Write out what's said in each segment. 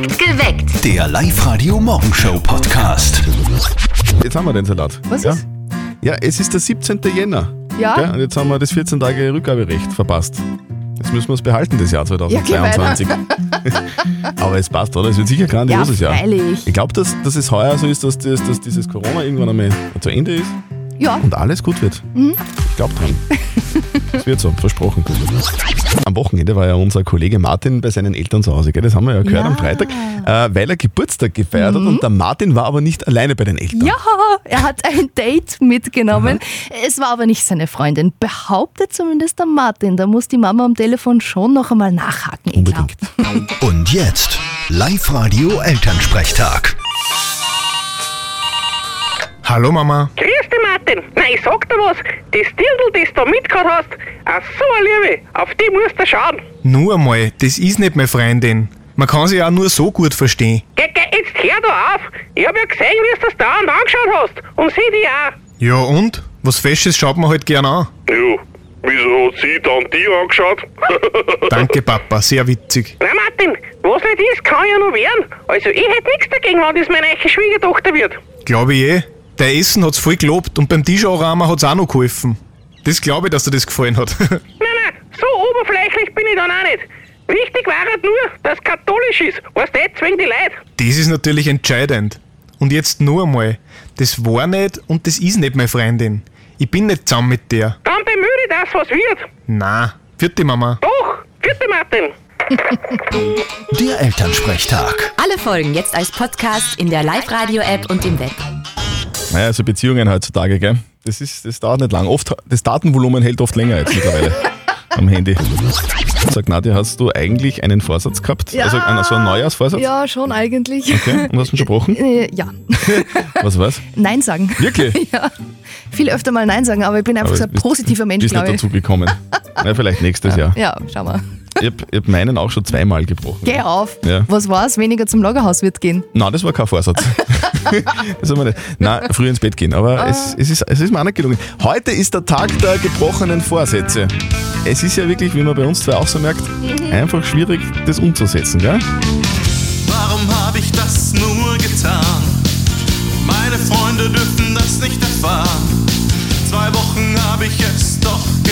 Geweckt. Der Live-Radio-Morgenshow-Podcast. Jetzt haben wir den Salat. Was ja? ist? Ja, es ist der 17. Jänner. Ja? Gell? Und jetzt haben wir das 14 Tage Rückgaberecht verpasst. Jetzt müssen wir es behalten, das Jahr geh 2022. Aber es passt, oder? Es wird sicher grandioses Ja, Jahr. freilich. Ich glaube, dass, dass es heuer so ist, dass, das, dass dieses Corona irgendwann einmal zu Ende ist Ja, und alles gut wird. Mhm. Ich glaube dran. Es wird so, versprochen. Am Wochenende war ja unser Kollege Martin bei seinen Eltern zu Hause, gell? das haben wir ja gehört Ja. am Freitag, äh, weil er Geburtstag gefeiert hat und der Martin war aber nicht alleine bei den Eltern. ja, er hat ein Date mitgenommen. Es war aber nicht seine Freundin. Behauptet zumindest der Martin. Da muss die Mama am Telefon schon noch einmal nachhaken. Unbedingt. Und jetzt Live-Radio-Elternsprechtag. Hallo Mama. Grüß dich, Martin. Na, ich sag dir was. Das Dirndl, das du mitgehabt hast, ach so eine Liebe, auf die musst du schauen. Nur einmal, das ist nicht meine Freundin. Man kann sie auch nur so gut verstehen. Geh, geh, jetzt hör da auf. Ich hab ja gesehen, wie du das dauernd angeschaut hast. Und sie die auch. Ja und? Was Fesches schaut man halt gern an. Ja, wieso hat sie dann die angeschaut? Danke Papa, sehr witzig. Na, Martin, was nicht ist, kann ja noch werden. Also, ich hätte nichts dagegen, wenn das meine eiche Schwiegertochter wird. Glaube ich eh. Der Essen hat's voll gelobt und beim Tischanrahmen hat's auch noch geholfen. Das glaube ich, dass dir das gefallen hat. Nein, nein, so oberflächlich bin ich dann auch nicht. Wichtig war halt nur, dass es katholisch ist. Weißt du, zwingen die Leute. das ist natürlich entscheidend. Und jetzt nur einmal. Das war nicht und das ist nicht meine Freundin. Ich bin nicht zusammen mit der. Dann bemühe dich, dass was wird. Na, vierte Mama. Doch, vierte Martin. Der Elternsprechtag. Alle Folgen jetzt als Podcast in der Live-Radio-App und im Web. Naja, so Beziehungen heutzutage, gell? Das, ist, das dauert nicht lang. Oft, das Datenvolumen hält oft länger jetzt mittlerweile am Handy. Sag Nadja, hast du eigentlich einen Vorsatz gehabt? Ja. Also einen, so einen Neujahrsvorsatz? Ja, schon eigentlich. Okay, und hast du ihn schon gebrochen? Äh, ja, Was war's? Nein sagen. Wirklich? Ja, viel öfter mal Nein sagen, aber ich bin einfach Aber so ein bist- positiver Mensch, Bist nicht glaube ich. dazu gekommen. Ja, vielleicht nächstes Jahr. Ja, schau mal. Ich hab, hab meinen auch schon zweimal gebrochen. Geh auf. Ja. Was war's? Weniger zum Lagerhaus wird gehen. Nein, das war kein Vorsatz. das haben wir nicht. Nein, früh ins Bett gehen. Aber es, es, ist, es ist mir auch nicht gelungen. Heute ist der Tag der gebrochenen Vorsätze. Es ist ja wirklich, wie man bei uns zwei auch so merkt, einfach schwierig, das umzusetzen. Gell? Warum habe ich das nur getan? Meine Freunde dürfen das nicht erfahren. Zwei Wochen habe ich es doch geschafft.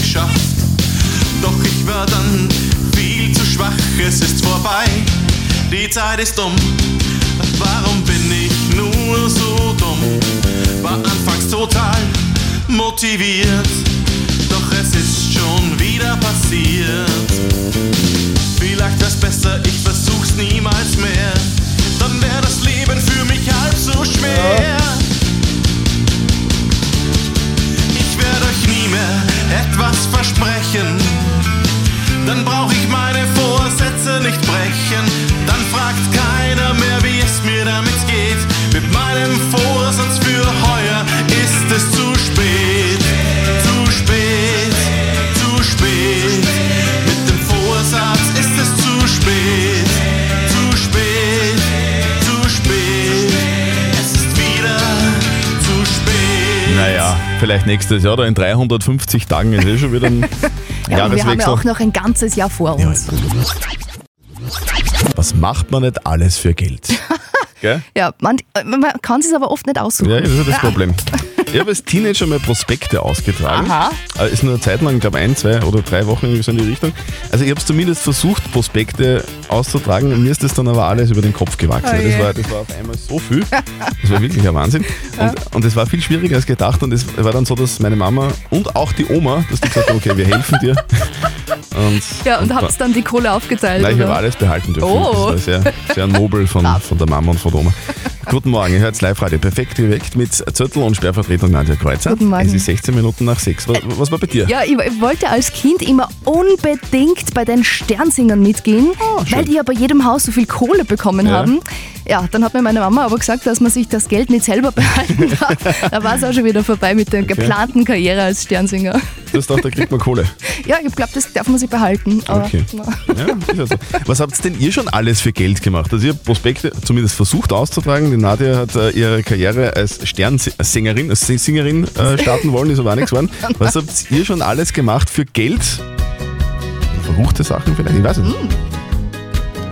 Vorbei. Die Zeit ist um. Warum bin ich nur so dumm? War anfangs total motiviert. Doch es ist schon wieder passiert. Vielleicht wär's besser, ich versuch's niemals mehr. Dann wär das Leben für mich halb so schwer. Ich werde euch nie mehr etwas versprechen. Dann brauch ich vielleicht nächstes Jahr oder in 350 Tagen ist eh schon wieder ein Ja, und wir haben ja Jahreswechsel. auch noch ein ganzes Jahr vor uns. Was macht man nicht alles für Geld? Ja, man, man kann es aber oft nicht aussuchen. Ja, das ist ja das Problem. Ich habe als Teenager mal Prospekte ausgetragen. Aha. Äh, Ist nur eine Zeit lang, ich glaube ein, zwei oder drei Wochen irgendwie so in die Richtung. Also ich habe es zumindest versucht, Prospekte auszutragen. Mir ist das dann aber alles über den Kopf gewachsen. Oh das, war, das war auf einmal so viel. Das war wirklich ein Wahnsinn. Und, und es war viel schwieriger als gedacht. Und es war dann so, dass meine Mama und auch die Oma, dass die gesagt haben, okay, wir helfen dir. Und, Ja, und habt dann die Kohle aufgeteilt? Nein, ich habe alles behalten dürfen. Oh. Das war sehr, sehr nobel von, von der Mama und von der Oma. Guten Morgen, ihr hört Live-Radio. Perfekt geweckt mit Zettel und Sperrvertretung Nadja Kreuzer. Guten Morgen. Es ist 16 Minuten nach 6. Was, was war bei dir? Ja, ich wollte als Kind immer unbedingt bei den Sternsingern mitgehen, weil die ja bei jedem Haus so viel Kohle bekommen Ja. haben. Ja, dann hat mir meine Mama aber gesagt, dass man sich das Geld nicht selber behalten darf. da war es auch schon wieder vorbei mit der geplanten Karriere als Sternsinger. Du hast gedacht, da kriegt man Kohle. Ja, ich glaube, das darf man sich behalten. Okay. na. Ja, ist ja so. Was habt denn ihr schon alles für Geld gemacht? Also ihr habt Prospekte zumindest versucht auszutragen. Die Nadja hat äh, ihre Karriere als Sternsängerin, als Sängerin äh, starten wollen, ist aber auch nichts geworden. Was habt ihr schon alles gemacht für Geld? Verruchte Sachen vielleicht? Ich weiß es nicht.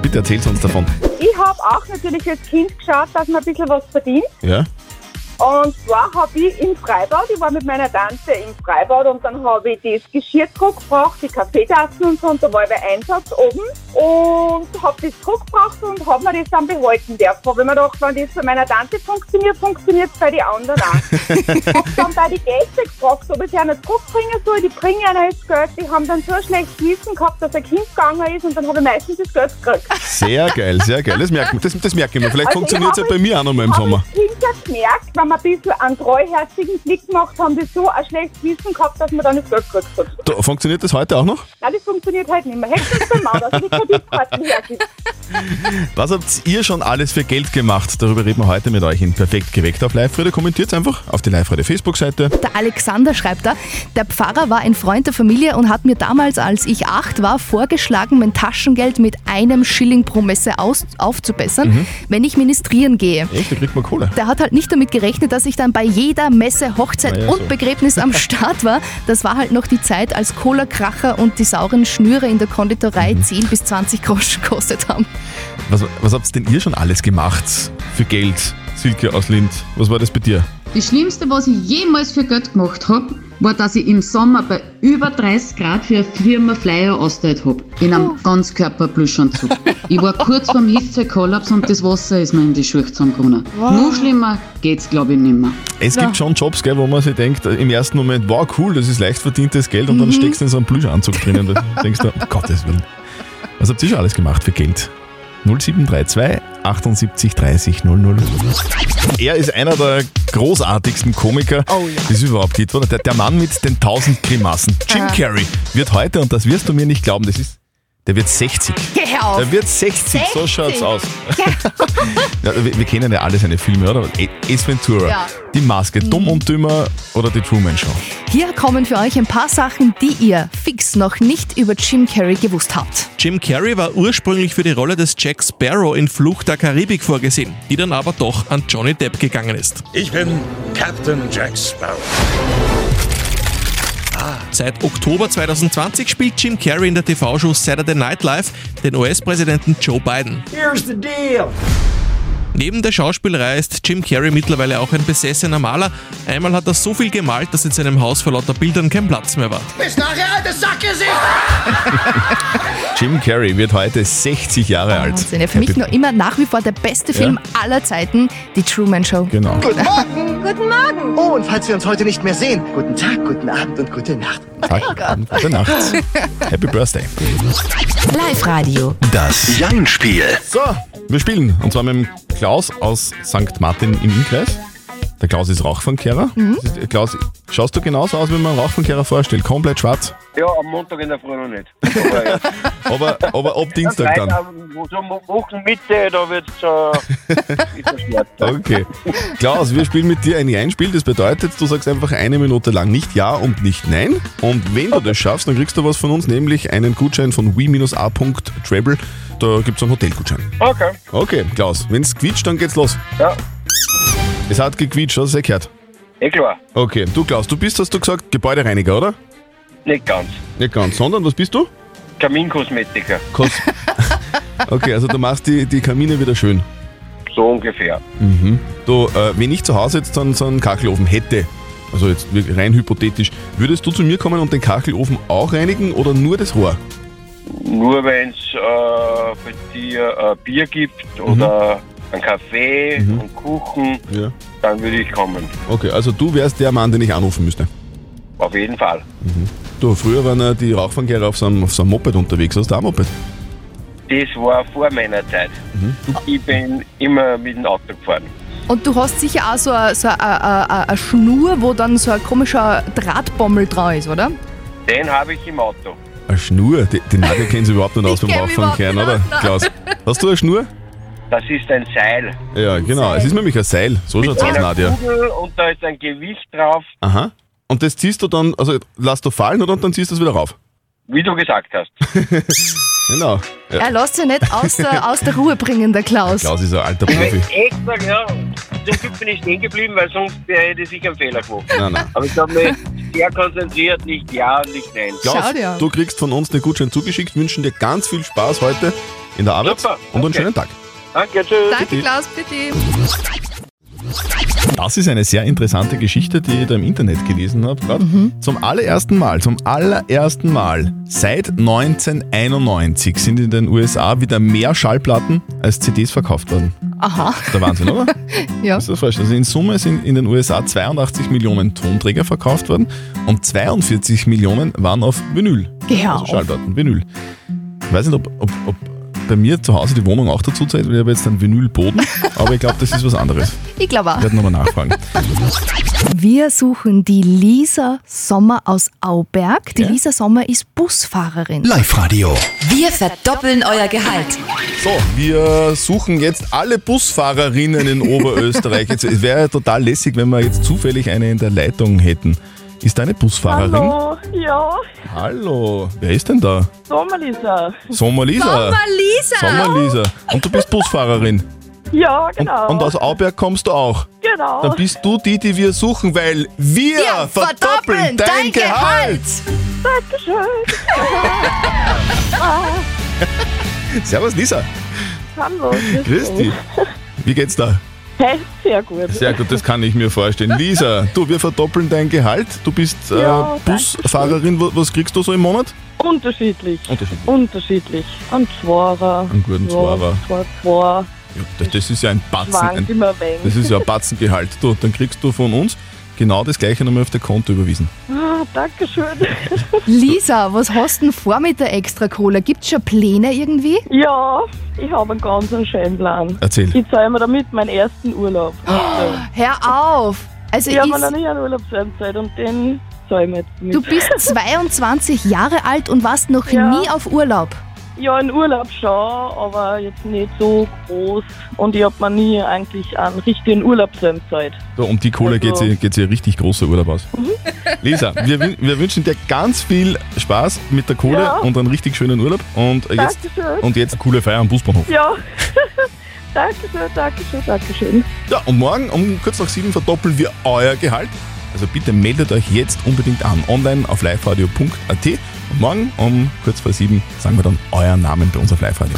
Bitte erzähl's uns davon. Ich habe auch natürlich als Kind geschaut, dass man ein bisschen was verdient. Ja? Und zwar habe ich im Freibad, ich war mit meiner Tante im Freibad und dann habe ich das Geschirr zurückgebracht, die Kaffeetassen und so, und da war ich bei Einsatz oben und habe das zurückgebracht und habe mir das dann behalten dürfen. Habe ich mir gedacht, wenn das bei meiner Tante funktioniert, funktioniert es bei den anderen auch. habe dann bei den Gästen gefragt, ob ich sie nicht zurückbringen soll. Die bringen ihnen das Geld. Die haben dann so ein schlechtes Wissen gehabt, dass ein Kind gegangen ist und dann habe ich meistens das Geld gekriegt. Sehr geil, sehr geil. Das merken das, das merken wir. Vielleicht Also funktioniert es ja ich bei habe- mir auch noch mal im Sommer. Kind ja gemerkt, wir ein bisschen einen treuherzigen Blick gemacht haben, die so ein schlechtes Wissen gehabt, dass man dann das Geld gekriegt hat. Da, funktioniert das heute auch noch? Nein, das funktioniert halt nicht mehr. Dass die Kreditkarten hergibt. Was habt ihr schon alles für Geld gemacht? Darüber reden wir heute mit euch in Perfekt geweckt auf Live-Radio. Kommentiert einfach auf die Live-Radio Facebook-Seite. Der Alexander schreibt da, der Pfarrer war ein Freund der Familie und hat mir damals, als ich acht war, vorgeschlagen, mein Taschengeld mit einem Schilling pro Messe aus aufzubessern, Mhm. wenn ich ministrieren gehe. Echt, da kriegt man Kohle. Der hat halt nicht damit gerechnet, dass ich dann bei jeder Messe, Hochzeit ja, und so. Begräbnis am Start war. Das war halt noch die Zeit, als Cola-Kracher und die sauren Schnüre in der Konditorei Mhm. 10 bis 20 Groschen gekostet haben. Was, was habt denn ihr schon alles gemacht für Geld? Silke aus Lind, was war das bei dir? Das Schlimmste, was ich jemals für Geld gemacht habe, war, dass ich im Sommer bei über 30 Grad für eine Firma Flyer ausgeteilt habe. In einem Ganzkörperplüschanzug. ich war kurz vorm Hitzekollaps und das Wasser ist mir in die Schuhe zusammengekommen. Noch schlimmer geht's, glaube ich, nicht mehr. Es gibt schon Jobs, gell, wo man sich denkt, im ersten Moment, wow, cool, das ist leicht verdientes Geld und dann steckst du in so einem Plüschanzug drinnen. Da denkst du, um Gottes Willen. Was habt ihr schon alles gemacht für Geld? 0732 78 30 00. Er ist einer der großartigsten Komiker, die es überhaupt gibt. Oder? Der, der Mann mit den tausend Grimassen. Jim Aha. Carrey wird heute, und das wirst du mir nicht glauben, das ist, der wird 60. Geh auf! Der wird 60, so 60? schaut's aus. ja, wir, wir kennen ja alle seine Filme, oder? Ace Ventura, Ja. Die Maske, Dumm und Dümmer oder die Truman Show. Hier kommen für euch ein paar Sachen, die ihr fix noch nicht über Jim Carrey gewusst habt. Jim Carrey war ursprünglich für die Rolle des Jack Sparrow in Flucht der Karibik vorgesehen, die dann aber doch an Johnny Depp gegangen ist. Ich bin Captain Jack Sparrow. Seit Oktober 2020 spielt Jim Carrey in der TV-Show Saturday Night Live den US-Präsidenten Joe Biden. Here's the deal. Neben der Schauspielerei ist Jim Carrey mittlerweile auch ein besessener Maler. Einmal hat er so viel gemalt, dass in seinem Haus vor lauter Bildern kein Platz mehr war. Bis nachher, altes Sackgesicht! Jim Carrey wird heute 60 Jahre alt. Wahnsinn. Ja, für mich noch immer nach wie vor der beste Ja. Film aller Zeiten, die Truman Show. Genau. Guten Morgen! Guten Morgen! Oh, und falls wir uns heute nicht mehr sehen, guten Tag, guten Abend und gute Nacht. Tag, Abend, gute Nacht. Happy Birthday. Live-Radio. Das Jein-Spiel. So, wir spielen. Und zwar mit dem Klaus aus St. Martin im Innkreis. Der Klaus ist Rauchfangkehrer. Mhm. Klaus, schaust du genauso aus, wie man einen Rauchfangkehrer vorstellt? Komplett schwarz. Ja, am Montag in der Früh noch nicht. Aber, ja. Aber, aber ab Dienstag dann. So Wochenmitte, da wird es schwarz. Okay. Klaus, wir spielen mit dir ein Jein-Spiel. Das bedeutet, du sagst einfach eine Minute lang nicht Ja und nicht Nein. Und wenn du das schaffst, dann kriegst du was von uns, nämlich einen Gutschein von we-a.travel. Da gibt es einen Hotelgutschein. Okay. Okay, Klaus, wenn es quietscht, dann geht's los. Ja. Es hat gequietscht, hast du es gehört? Eh klar. Okay, du Klaus, du bist, hast du gesagt, Gebäudereiniger, oder? Nicht ganz. Nicht ganz, sondern was bist du? Kaminkosmetiker. Kos okay, also du machst die, die Kamine wieder schön. So ungefähr. Mhm. Du, äh, wenn ich zu Hause jetzt dann so einen Kachelofen hätte, also jetzt wirklich rein hypothetisch, würdest du zu mir kommen und den Kachelofen auch reinigen oder nur das Rohr? Nur wenn es äh, für dir äh, Bier gibt oder einen Kaffee Mhm. und Kuchen, Ja. dann würde ich kommen. Okay, also du wärst der Mann, den ich anrufen müsste. Auf jeden Fall. Du, früher waren ja die Rauchfangkehrer auf so einem, auf so einem Moped unterwegs. Hast du auch ein Moped? Das war vor meiner Zeit. Mhm. Ich bin immer mit dem Auto gefahren. Und du hast sicher auch so eine so Schnur, wo dann so ein komischer Drahtbommel dran ist, oder? Den habe ich im Auto. Eine Schnur? Die, die Nadja kennen sie überhaupt nicht aus Rauchfangkehren, überhaupt oder? Klaus, hast du eine Schnur? Das ist ein Seil. Ja, genau. Es ist nämlich ein Seil. So schaut's aus, Mit einer Nadja. Kugel und da ist ein Gewicht drauf, Aha. Und das ziehst du dann, also lass du fallen oder dann ziehst du es wieder rauf? wie du gesagt hast. Genau. Ja. Er lässt sich nicht aus der, aus der Ruhe bringen, der Klaus. Klaus ist ein alter Ich Profi. hab echt gesagt, ja, zum Glück bin ich stehen geblieben, weil sonst hätte ich sicher einen Fehler gemacht. Nein, nein. Aber ich habe mich sehr konzentriert, nicht ja und nicht nein. Klaus, du kriegst von uns den Gutschein zugeschickt, wünschen dir ganz viel Spaß heute in der Arbeit Super, und einen schönen Tag. Danke, tschüss. Danke, Klaus, bitte. Das ist eine sehr interessante Geschichte, die ich da im Internet gelesen habe. Mhm. Zum allerersten Mal, zum allerersten Mal seit 1991 sind in den USA wieder mehr Schallplatten als CDs verkauft worden. Aha. Das ist der Wahnsinn, oder? Ja. Du dir vorstellen. Also in Summe sind in den USA 82 Millionen Tonträger verkauft worden und 42 Millionen waren auf Vinyl. Geh also auf. Schallplatten, Vinyl. Ich weiß nicht, ob, ob, ob bei mir zu Hause die Wohnung auch dazu zählt, weil ich habe jetzt einen Vinylboden, aber ich glaube, das ist was anderes. Ich glaube auch. Ich werde nochmal nachfragen. Wir suchen die Lisa Sommer aus Auberg. Die Lisa Sommer ist Busfahrerin. Live-Radio. Wir verdoppeln euer Gehalt. So, wir suchen jetzt alle Busfahrerinnen in Oberösterreich. Jetzt es wäre ja total lässig, wenn wir jetzt zufällig eine in der Leitung hätten. Ist da eine Busfahrerin? Hallo, ja, Hallo. Wer ist denn da? Sommerlisa. Sommerlisa. Sommerlisa. Sommerlisa. Und du bist Busfahrerin. Ja, genau. Und aus Auberg kommst du auch. Genau. Dann bist du die, die wir suchen, weil wir, verdoppeln dein Gehalt. Dankeschön. Servus Lisa. Hallo. Grüß dich. Wie geht's da? Hey, sehr gut. Sehr gut, das kann ich mir vorstellen. Lisa, du, wir verdoppeln dein Gehalt. Du bist äh, Ja, Busfahrerin. Wa- Was kriegst du so im Monat? Unterschiedlich. Unterschiedlich. Unterschiedlich. Ein Zwarer. Einen guten Zwarer. Zwei, zwei. Ja, das, das ist ja ein Batzen. Ein, das ist ja ein Batzengehalt. Du, dann kriegst du von uns genau das gleiche nochmal auf dein Konto überwiesen. Ah, Dankeschön. Lisa, was hast du denn vor mit der Extrakohle? Gibt es schon Pläne irgendwie? Ja, ich habe einen ganz schönen Plan. Erzähl. Ich zahle mir damit meinen ersten Urlaub. Hör auf! Also ich habe ist- noch nie einen Urlaub Zeit und den zahle ich mir jetzt mit. Du bist 22 Jahre alt und warst noch Ja. nie auf Urlaub. Ja, in Urlaub schon, aber jetzt nicht so groß. Und ich habe mir nie eigentlich einen richtigen Urlaub Zeit. So, um die Kohle Also- geht geht's ihr richtig großer Urlaub aus. Lisa, wir, wir wünschen dir ganz viel Spaß mit der Kohle Ja. und einen richtig schönen Urlaub. Und jetzt, Dankeschön. und jetzt eine coole Feier am Busbahnhof. Ja. Dankeschön, Dankeschön, Dankeschön. Ja, und morgen um kurz nach sieben verdoppeln wir euer Gehalt. Also bitte meldet euch jetzt unbedingt an. Online auf liveradio.at. Morgen um kurz vor sieben sagen wir dann euren Namen bei uns auf Live-Radio.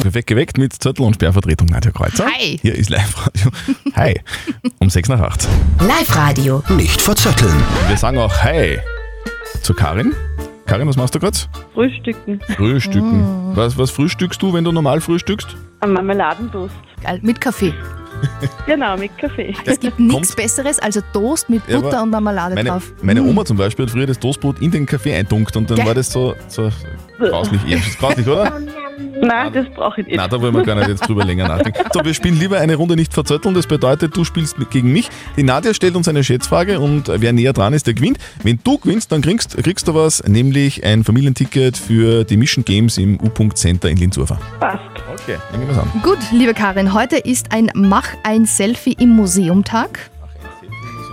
Perfekt geweckt mit Zettel und Sperrvertretung Nadja Kreuzer. Hi. Hier ist Live-Radio. Hi. Um sechs nach acht. Live-Radio. Nicht verzetteln. Wir sagen auch Hi zu Karin. Karin, was machst du gerade? Frühstücken. Frühstücken. Was, was frühstückst du, wenn du normal frühstückst? Ein Marmeladentoast. Geil, mit Kaffee. Genau, mit Kaffee. Es gibt nichts Besseres als ein Toast mit Ja, Butter aber und Marmelade Meine, drauf. meine Mm. Oma zum Beispiel hat früher das Toastbrot in den Kaffee eintunkt und dann Gell? war das so, so grauslich. Ja, das ist grauslich, oder? Nein, das brauche ich nicht. Nein, da wollen wir gar nicht jetzt drüber länger nachdenken. So, wir spielen lieber eine Runde nicht verzötteln. Das bedeutet, du spielst gegen mich. Die Nadja stellt uns eine Schätzfrage und wer näher dran ist, der gewinnt. Wenn du gewinnst, dann kriegst, kriegst du was, nämlich ein Familienticket für die Mission Games im U-Punkt Center in Linzurfer. Passt. Okay, dann gehen wir's an. Gut, liebe Karin, heute ist ein Mach ein Selfie im Museum-Tag.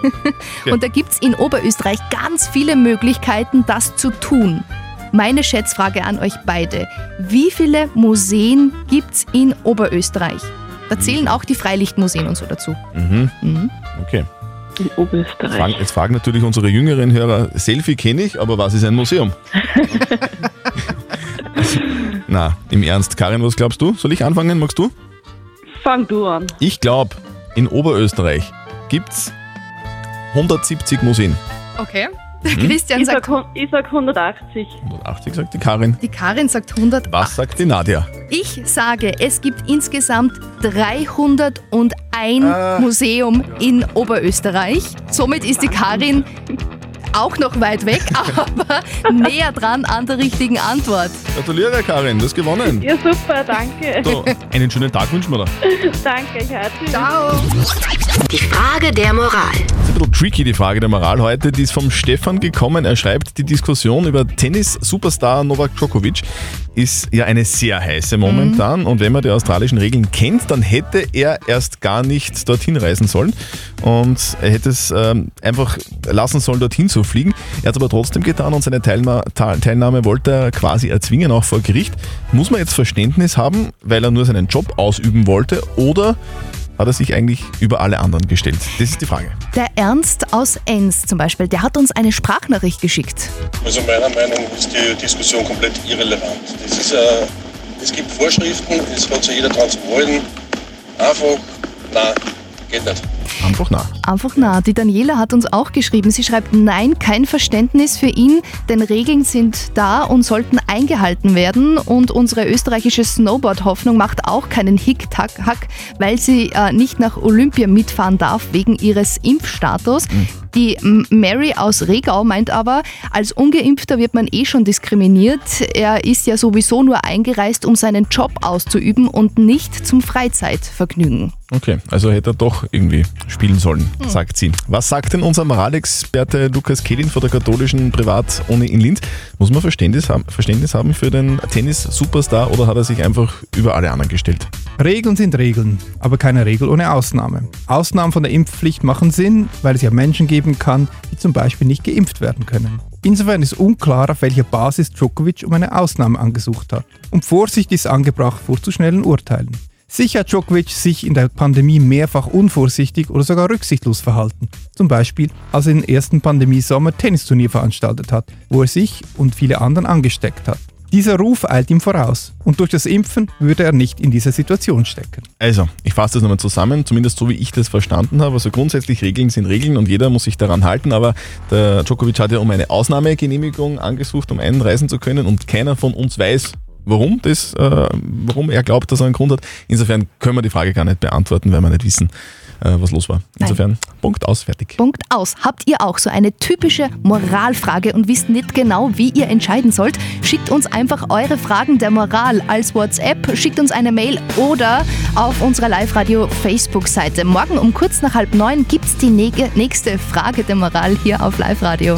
Und da gibt es in Oberösterreich ganz viele Möglichkeiten, das zu tun. Meine Schätzfrage an euch beide. Wie viele Museen gibt es in Oberösterreich? Da zählen auch die Freilichtmuseen und so dazu. Mhm. Mhm. Okay. In Oberösterreich. Fragen, jetzt fragen natürlich unsere jüngeren Hörer, Selfie kenne ich, aber was ist ein Museum? Na, im Ernst. Karin, was glaubst du? Soll ich anfangen? Magst du? Fang du an. Ich glaube, in Oberösterreich gibt es 170 Museen. Okay. Mhm. Christian ich sagt, sag, ich sag 180. 180 sagt die Karin. die Karin sagt 100. Was sagt die Nadja? Ich sage, es gibt insgesamt 301 Ah. Museum in Oberösterreich. Somit ist die Karin auch noch weit weg, aber näher dran an der richtigen Antwort. Gratuliere, Karin, du hast gewonnen. Ja, super, danke. So, einen schönen Tag wünschen wir dir. danke, ich hatte. Ciao. Die Frage der Moral. Das ist ein bisschen tricky, die Frage der Moral heute. Die ist vom Stefan gekommen. Er schreibt, die Diskussion über Tennis-Superstar Novak Djokovic ist ja eine sehr heiße momentan. Und wenn man die australischen Regeln kennt, dann hätte er erst gar nicht dorthin reisen sollen. Und er hätte es ähm, einfach lassen sollen, dorthin zu fliegen. Er hat es aber trotzdem getan und seine Teilma Teilnahme wollte er quasi erzwingen, auch vor Gericht. Muss man jetzt Verständnis haben, weil er nur seinen Job ausüben wollte? Oder hat er sich eigentlich über alle anderen gestellt? Das ist die Frage. Der Ernst aus Enns zum Beispiel, der hat uns eine Sprachnachricht geschickt. Also meiner Meinung nach ist die Diskussion komplett irrelevant. Das ist, äh, es gibt Vorschriften, es hat sich jeder dran zu wollen. Einfach, nein, geht nicht. Einfach nah. Einfach nah. Die Daniela hat uns auch geschrieben. Sie schreibt, nein, kein Verständnis für ihn, denn Regeln sind da und sollten eingehalten werden. Und unsere österreichische Snowboard-Hoffnung macht auch keinen Hick-Tack-Hack, weil sie äh, nicht nach Olympia mitfahren darf wegen ihres Impfstatus. Die Mary aus Regau meint aber, als Ungeimpfter wird man eh schon diskriminiert. Er ist ja sowieso nur eingereist, um seinen Job auszuüben und nicht zum Freizeitvergnügen. Okay, also hätte er doch irgendwie spielen sollen, Hm. sagt sie. Was sagt denn unser Moralexperte Lukas Kehlin von der katholischen Privatuni in Linz? Muss man Verständnis haben, Verständnis haben für den Tennis-Superstar oder hat er sich einfach über alle anderen gestellt? Regeln sind Regeln, aber keine Regel ohne Ausnahme. Ausnahmen von der Impfpflicht machen Sinn, weil es ja Menschen geben kann, die zum Beispiel nicht geimpft werden können. Insofern ist unklar, auf welcher Basis Djokovic um eine Ausnahme angesucht hat. Und Vorsicht ist angebracht vor zu schnellen Urteilen. Sicher hat Djokovic sich in der Pandemie mehrfach unvorsichtig oder sogar rücksichtslos verhalten. Zum Beispiel, als er im ersten Pandemiesommer Tennisturnier veranstaltet hat, wo er sich und viele anderen angesteckt hat. Dieser Ruf eilt ihm voraus und durch das Impfen würde er nicht in dieser Situation stecken. Also, ich fasse das nochmal zusammen, zumindest so wie ich das verstanden habe. Also grundsätzlich Regeln sind Regeln und jeder muss sich daran halten, aber der Djokovic hat ja um eine Ausnahmegenehmigung angesucht, um einreisen zu können und keiner von uns weiß, warum das, äh, warum er glaubt, dass er einen Grund hat. Insofern können wir die Frage gar nicht beantworten, weil wir nicht wissen, äh, was los war. Insofern, Punkt aus, fertig. Punkt aus. Habt ihr auch so eine typische Moralfrage und wisst nicht genau, wie ihr entscheiden sollt? Schickt uns einfach eure Fragen der Moral als WhatsApp, schickt uns eine Mail oder auf unserer Live-Radio Facebook-Seite. Morgen um kurz nach halb neun gibt's die nege- nächste Frage der Moral hier auf Live-Radio.